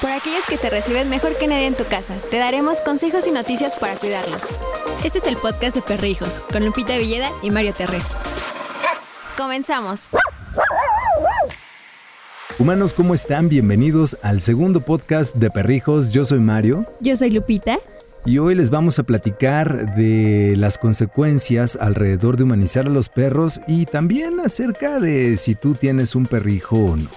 Por aquellos que te reciben mejor que nadie en tu casa, te daremos consejos y noticias para cuidarlos. Este es el podcast de Perrijos, con Lupita Villeda y Mario Terrés. Comenzamos. Humanos, ¿cómo están? Bienvenidos al segundo podcast de Perrijos. Yo soy Mario. Yo soy Lupita. Y hoy les vamos a platicar de las consecuencias alrededor de humanizar a los perros y también acerca de si tú tienes un perrijo o no.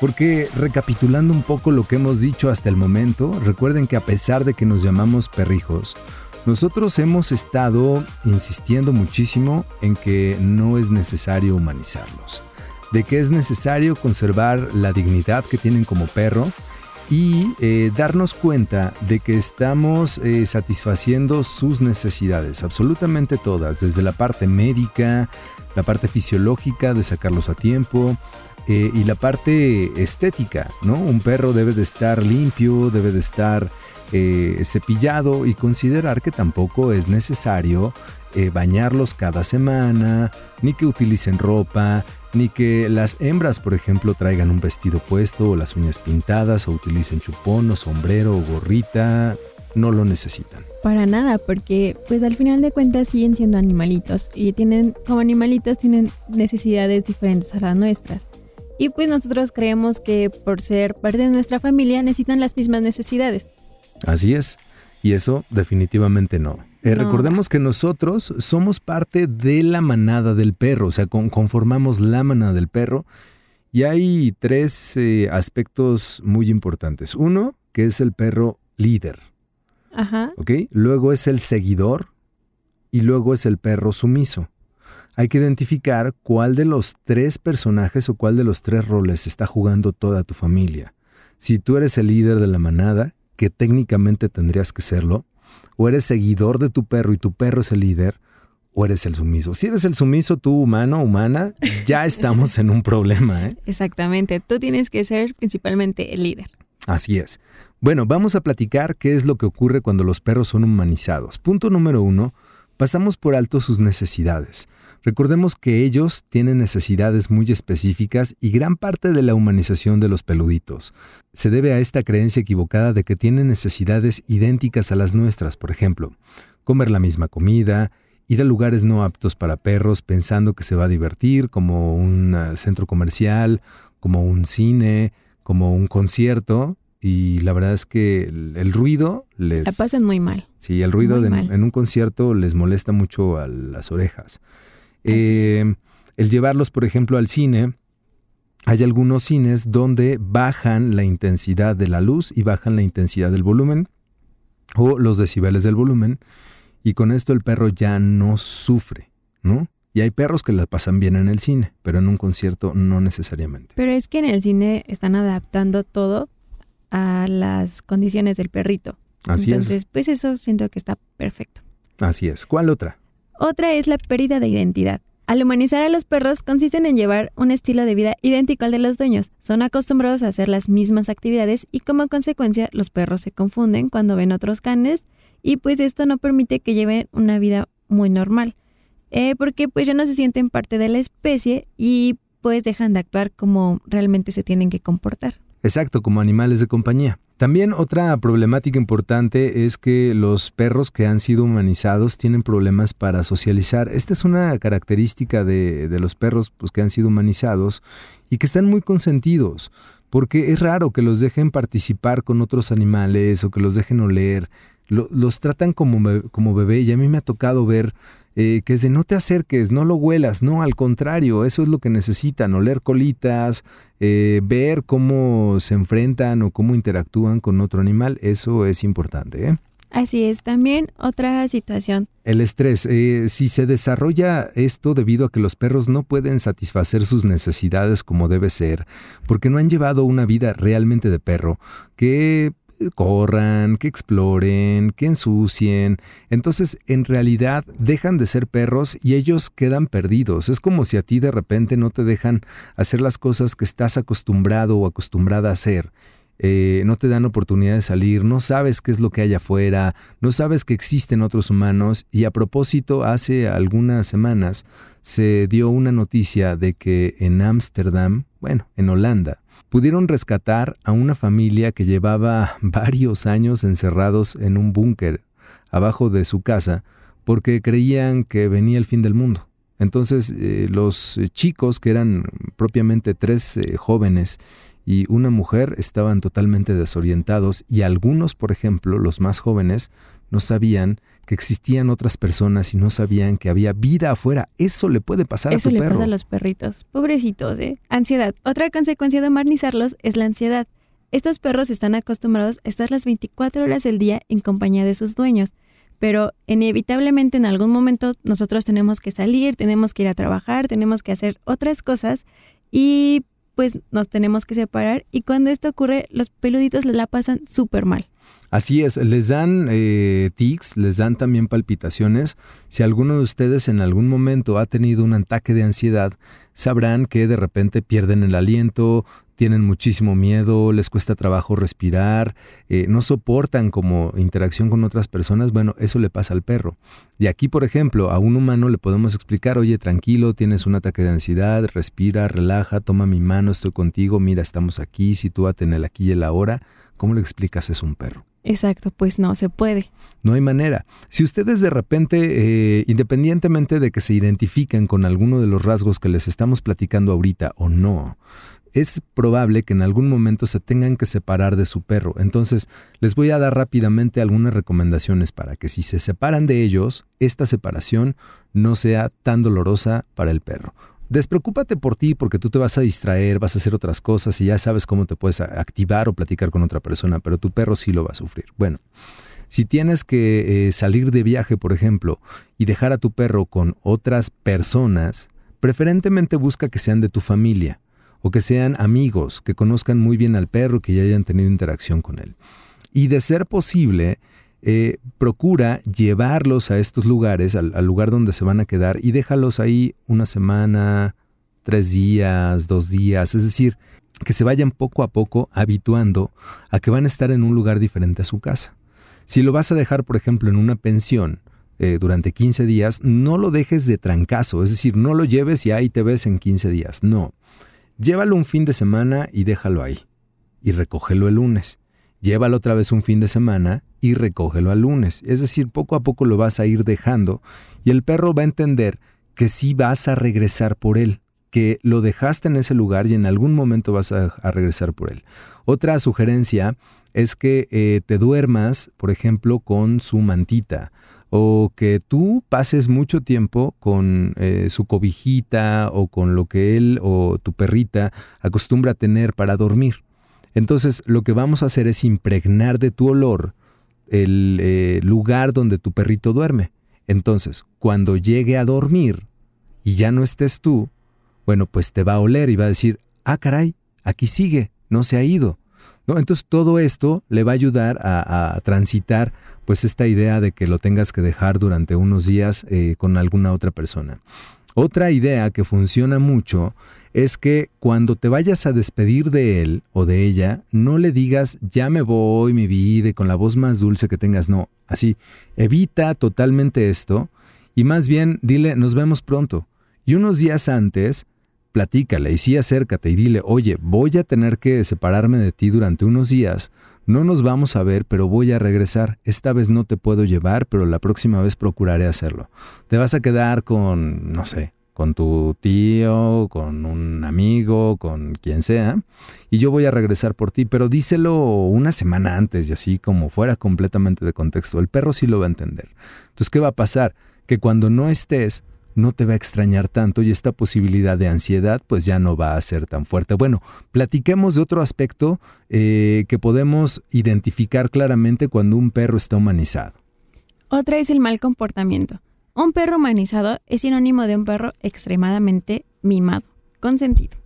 Porque recapitulando un poco lo que hemos dicho hasta el momento, recuerden que a pesar de que nos llamamos perrijos, nosotros hemos estado insistiendo muchísimo en que no es necesario humanizarlos, de que es necesario conservar la dignidad que tienen como perro y eh, darnos cuenta de que estamos eh, satisfaciendo sus necesidades, absolutamente todas, desde la parte médica, la parte fisiológica de sacarlos a tiempo, eh, y la parte estética, ¿no? Un perro debe de estar limpio, debe de estar cepillado y considerar que tampoco es necesario bañarlos cada semana, ni que utilicen ropa, ni que las hembras, por ejemplo, traigan un vestido puesto o las uñas pintadas o utilicen chupón o sombrero o gorrita, no lo necesitan. Para nada, porque pues al final de cuentas siguen siendo animalitos y tienen como animalitos tienen necesidades diferentes a las nuestras. Y pues nosotros creemos que por ser parte de nuestra familia necesitan las mismas necesidades. Así es. Y eso definitivamente no. Eh, recordemos que nosotros somos parte de la manada del perro, o sea, conformamos la manada del perro. Y hay tres eh, aspectos muy importantes. Uno, que es el perro líder. Ajá. ¿Ok? Luego es el seguidor y luego es el perro sumiso. Hay que identificar cuál de los tres personajes o cuál de los tres roles está jugando toda tu familia. Si tú eres el líder de la manada, que técnicamente tendrías que serlo, o eres seguidor de tu perro y tu perro es el líder, o eres el sumiso. Si eres el sumiso, tú humano, humana, ya estamos en un problema. ¿eh? Exactamente, tú tienes que ser principalmente el líder. Así es. Bueno, vamos a platicar qué es lo que ocurre cuando los perros son humanizados. Punto número uno, pasamos por alto sus necesidades. Recordemos que ellos tienen necesidades muy específicas y gran parte de la humanización de los peluditos se debe a esta creencia equivocada de que tienen necesidades idénticas a las nuestras, por ejemplo, comer la misma comida, ir a lugares no aptos para perros pensando que se va a divertir, como un ah, centro comercial, como un cine, como un concierto, y la verdad es que el, ruido les... La pasan muy mal. Sí, el ruido en un concierto les molesta mucho a las orejas. Eh, el llevarlos, por ejemplo, al cine, hay algunos cines donde bajan la intensidad de la luz y bajan la intensidad del volumen o los decibeles del volumen y con esto el perro ya no sufre, ¿no? Y hay perros que la pasan bien en el cine, pero en un concierto no necesariamente. Pero es que en el cine están adaptando todo a las condiciones del perrito. Así Entonces, pues eso siento que está perfecto. Así es. ¿Cuál otra? Otra es la pérdida de identidad. Al humanizar a los perros consisten en llevar un estilo de vida idéntico al de los dueños. Son acostumbrados a hacer las mismas actividades y como consecuencia los perros se confunden cuando ven otros canes y pues esto no permite que lleven una vida muy normal. Eh, porque pues ya no se sienten parte de la especie y pues dejan de actuar como realmente se tienen que comportar. Exacto, como animales de compañía. También otra problemática importante es que los perros que han sido humanizados tienen problemas para socializar. Esta es una característica de, los perros pues, que han sido humanizados y que están muy consentidos, porque es raro que los dejen participar con otros animales o que los dejen oler. los tratan como, como bebé y a mí me ha tocado ver eh, que es de no te acerques, no lo huelas, no, al contrario, eso es lo que necesitan, oler colitas, eh, ver cómo se enfrentan o cómo interactúan con otro animal, eso es importante. ¿eh? Así es, también otra situación. El estrés, si se desarrolla esto debido a que los perros no pueden satisfacer sus necesidades como debe ser, porque no han llevado una vida realmente de perro, que corran, que exploren, que ensucien. Entonces, en realidad, dejan de ser perros y ellos quedan perdidos. Es como si a ti de repente no te dejan hacer las cosas que estás acostumbrado o acostumbrada a hacer. Eh, no te dan oportunidad de salir, no sabes qué es lo que hay afuera, no sabes que existen otros humanos y a propósito hace algunas semanas se dio una noticia de que en Ámsterdam, bueno, en Holanda, pudieron rescatar a una familia que llevaba varios años encerrados en un búnker abajo de su casa porque creían que venía el fin del mundo. Entonces eh, los chicos, que eran propiamente tres eh, jóvenes y una mujer, estaban totalmente desorientados y algunos, por ejemplo, los más jóvenes, no sabían que existían otras personas y no sabían que había vida afuera. Eso le puede pasar a tu perro. Eso le pasa a los perritos. Pobrecitos, ¿eh? Ansiedad. Otra consecuencia de humanizarlos es la ansiedad. Estos perros están acostumbrados a estar las 24 horas del día en compañía de sus dueños, pero inevitablemente en algún momento nosotros tenemos que salir, tenemos que ir a trabajar, tenemos que hacer otras cosas y pues nos tenemos que separar y cuando esto ocurre los peluditos la pasan súper mal. Así es, les dan eh, tics, les dan también palpitaciones. Si alguno de ustedes en algún momento ha tenido un ataque de ansiedad, sabrán que de repente pierden el aliento, tienen muchísimo miedo, les cuesta trabajo respirar, eh, no soportan como interacción con otras personas, bueno, eso le pasa al perro. Y aquí, por ejemplo, a un humano le podemos explicar, oye, tranquilo, tienes un ataque de ansiedad, respira, relaja, toma mi mano, estoy contigo, mira, estamos aquí, sitúate en el aquí y el ahora. ¿Cómo le explicas es un perro? Exacto, pues no se puede. No hay manera. Si ustedes de repente, eh, independientemente de que se identifiquen con alguno de los rasgos que les estamos platicando ahorita o no, es probable que en algún momento se tengan que separar de su perro. Entonces, les voy a dar rápidamente algunas recomendaciones para que si se separan de ellos, esta separación no sea tan dolorosa para el perro. Despreocúpate por ti porque tú te vas a distraer, vas a hacer otras cosas y ya sabes cómo te puedes activar o platicar con otra persona, pero tu perro sí lo va a sufrir. Bueno, si tienes que eh, salir de viaje, por ejemplo, y dejar a tu perro con otras personas, preferentemente busca que sean de tu familia o que sean amigos, que conozcan muy bien al perro, que ya hayan tenido interacción con él. Y de ser posible, eh, procura llevarlos a estos lugares, al, lugar donde se van a quedar, y déjalos ahí una semana, tres días, dos días, es decir, que se vayan poco a poco habituando a que van a estar en un lugar diferente a su casa. Si lo vas a dejar, por ejemplo, en una pensión, eh, durante 15 días, no lo dejes de trancazo, es decir, no lo lleves y ahí te ves en 15 días, no. Llévalo un fin de semana y déjalo ahí. Y recógelo el lunes. Llévalo otra vez un fin de semana y recógelo al lunes. Es decir, poco a poco lo vas a ir dejando y el perro va a entender que sí vas a regresar por él, que lo dejaste en ese lugar y en algún momento vas a, regresar por él. Otra sugerencia es que eh, te duermas, por ejemplo, con su mantita o que tú pases mucho tiempo con eh, su cobijita o con lo que él o tu perrita acostumbra tener para dormir. Entonces lo que vamos a hacer es impregnar de tu olor el eh, lugar donde tu perrito duerme. Entonces, cuando llegue a dormir y ya no estés tú, bueno, pues te va a oler y va a decir, ah, caray, aquí sigue, no se ha ido. Entonces todo esto le va a ayudar a, transitar pues esta idea de que lo tengas que dejar durante unos días eh, con alguna otra persona. Otra idea que funciona mucho es que cuando te vayas a despedir de él o de ella, no le digas ya me voy, mi vida, con la voz más dulce que tengas, no, así, evita totalmente esto y más bien dile nos vemos pronto. Y unos días antes, platícale y sí acércate y dile, oye, voy a tener que separarme de ti durante unos días, no nos vamos a ver, pero voy a regresar. Esta vez no te puedo llevar, pero la próxima vez procuraré hacerlo. Te vas a quedar con, no sé, con tu tío, con un amigo, con quien sea, y yo voy a regresar por ti, pero díselo una semana antes y así como fuera completamente de contexto. El perro sí lo va a entender. Entonces, ¿qué va a pasar? Que cuando no estés, no te va a extrañar tanto y esta posibilidad de ansiedad pues ya no va a ser tan fuerte. Bueno, platiquemos de otro aspecto eh, que podemos identificar claramente cuando un perro está humanizado. Otra es el mal comportamiento. Un perro humanizado es sinónimo de un perro extremadamente mimado, consentido,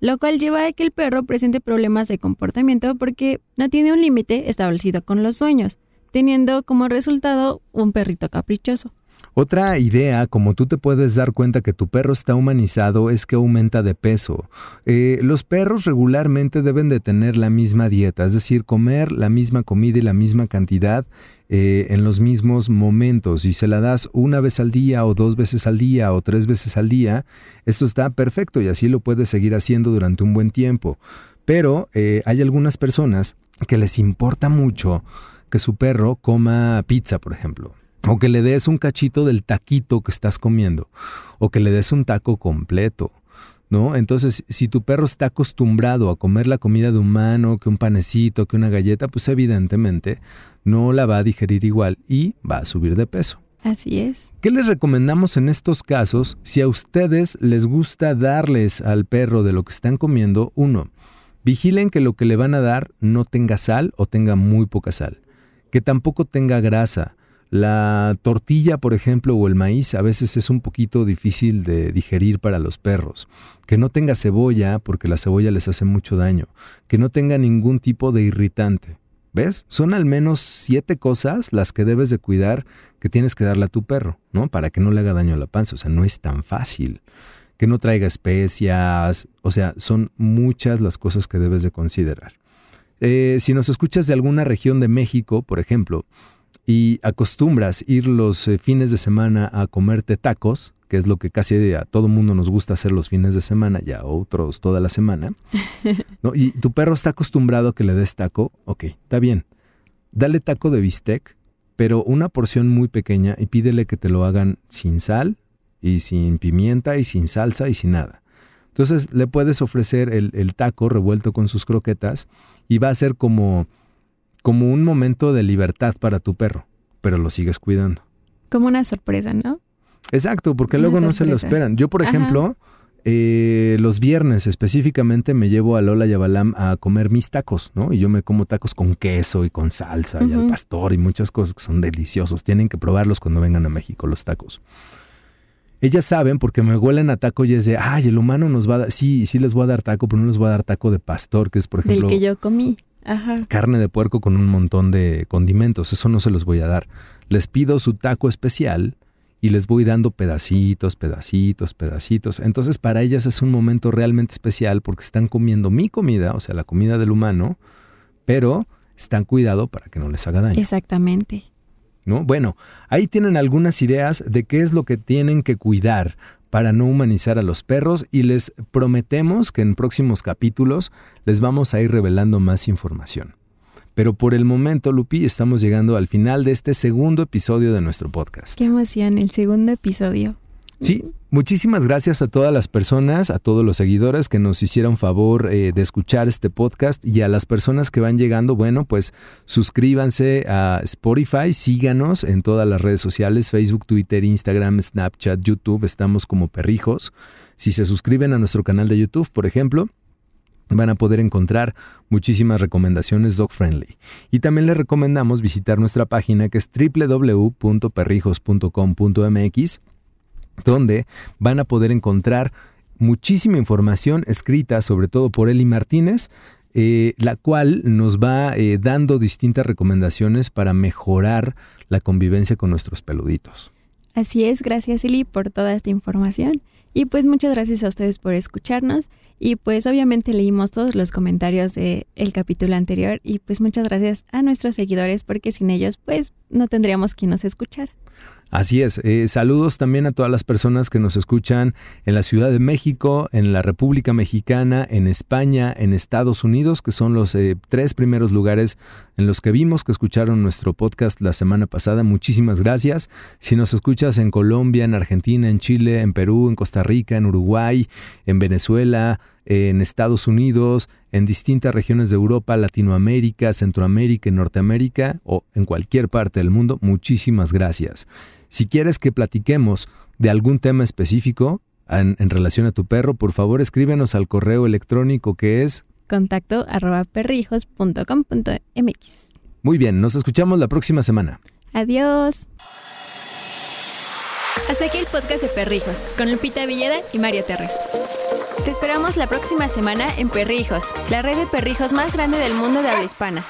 lo cual lleva a que el perro presente problemas de comportamiento porque no tiene un límite establecido con los sueños, teniendo como resultado un perrito caprichoso. Otra idea, como tú te puedes dar cuenta que tu perro está humanizado, es que aumenta de peso. Eh, los perros regularmente deben de tener la misma dieta, es decir, comer la misma comida y la misma cantidad eh, en los mismos momentos. Si se la das una vez al día o dos veces al día o tres veces al día, esto está perfecto y así lo puedes seguir haciendo durante un buen tiempo. Pero eh, hay algunas personas que les importa mucho que su perro coma pizza, por ejemplo o que le des un cachito del taquito que estás comiendo. O que le des un taco completo. ¿No? Entonces, si tu perro está acostumbrado a comer la comida de humano, que un panecito, que una galleta, pues evidentemente no la va a digerir igual y va a subir de peso. Así es. ¿Qué les recomendamos en estos casos si a ustedes les gusta darles al perro de lo que están comiendo? Uno, vigilen que lo que le van a dar no tenga sal o tenga muy poca sal, que tampoco tenga grasa, la tortilla, por ejemplo, o el maíz a veces es un poquito difícil de digerir para los perros. Que no tenga cebolla, porque la cebolla les hace mucho daño. Que no tenga ningún tipo de irritante. ¿Ves? Son al menos siete cosas las que debes de cuidar que tienes que darle a tu perro, ¿no? Para que no le haga daño a la panza. O sea, no es tan fácil. Que no traiga especias. O sea, son muchas las cosas que debes de considerar. Eh, si nos escuchas de alguna región de México, por ejemplo, y acostumbras ir los eh, fines de semana a comerte tacos, que es lo que casi a todo mundo nos gusta hacer los fines de semana y a otros toda la semana, ¿no? y tu perro está acostumbrado a que le des taco, ok, está bien. Dale taco de bistec, pero una porción muy pequeña y pídele que te lo hagan sin sal y sin pimienta y sin salsa y sin nada. Entonces le puedes ofrecer el, el taco revuelto con sus croquetas y va a ser como como un momento de libertad para tu perro, pero lo sigues cuidando. Como una sorpresa, ¿no? Exacto, porque luego no se lo esperan. Yo, por ejemplo, eh, los viernes específicamente me llevo a Lola y a Balam a comer mis tacos, ¿no? Y yo me como tacos con queso y con salsa y al pastor y muchas cosas que son deliciosos. Tienen que probarlos cuando vengan a México los tacos. Ellas saben porque me huelen a taco y es de, ay, el humano nos va a dar, sí, sí les voy a dar taco, pero no les voy a dar taco de pastor, que es por ejemplo... Del que yo comí carne de puerco con un montón de condimentos. Eso no se los voy a dar. Les pido su taco especial y les voy dando pedacitos, pedacitos, pedacitos. Entonces para ellas es un momento realmente especial porque están comiendo mi comida, o sea, la comida del humano, pero están cuidado para que no les haga daño. Exactamente. ¿No? Bueno, ahí tienen algunas ideas de qué es lo que tienen que cuidar para no humanizar a los perros y les prometemos que en próximos capítulos les vamos a ir revelando más información. Pero por el momento, Lupi, estamos llegando al final de este segundo episodio de nuestro podcast. Qué emoción, el segundo episodio. Sí, muchísimas gracias a todas las personas, a todos los seguidores que nos hicieron favor eh, de escuchar este podcast y a las personas que van llegando, bueno, pues suscríbanse a Spotify, síganos en todas las redes sociales, Facebook, Twitter, Instagram, Snapchat, YouTube, estamos como perrijos. Si se suscriben a nuestro canal de YouTube, por ejemplo, van a poder encontrar muchísimas recomendaciones dog friendly. Y también les recomendamos visitar nuestra página que es www.perrijos.com.mx donde van a poder encontrar muchísima información escrita, sobre todo por Eli Martínez, eh, la cual nos va eh, dando distintas recomendaciones para mejorar la convivencia con nuestros peluditos. Así es, gracias Eli por toda esta información. Y pues muchas gracias a ustedes por escucharnos. Y pues obviamente leímos todos los comentarios del el capítulo anterior. Y pues muchas gracias a nuestros seguidores porque sin ellos pues no tendríamos quien nos escuchar. Así es. Eh, saludos también a todas las personas que nos escuchan en la Ciudad de México, en la República Mexicana, en España, en Estados Unidos, que son los eh, tres primeros lugares en los que vimos que escucharon nuestro podcast la semana pasada. Muchísimas gracias. Si nos escuchas en Colombia, en Argentina, en Chile, en Perú, en Costa Rica, en Uruguay, en Venezuela, en Estados Unidos, en distintas regiones de Europa, Latinoamérica, Centroamérica Norteamérica o en cualquier parte del mundo, muchísimas gracias. Si quieres que platiquemos de algún tema específico en, relación a tu perro, por favor escríbenos al correo electrónico que es contacto arroba perrijos.com.mx. Muy bien, nos escuchamos la próxima semana. Adiós. Hasta aquí el podcast de Perrijos, con Lupita Villeda y Mario Terres. Te esperamos la próxima semana en Perrijos, la red de perrijos más grande del mundo de habla hispana.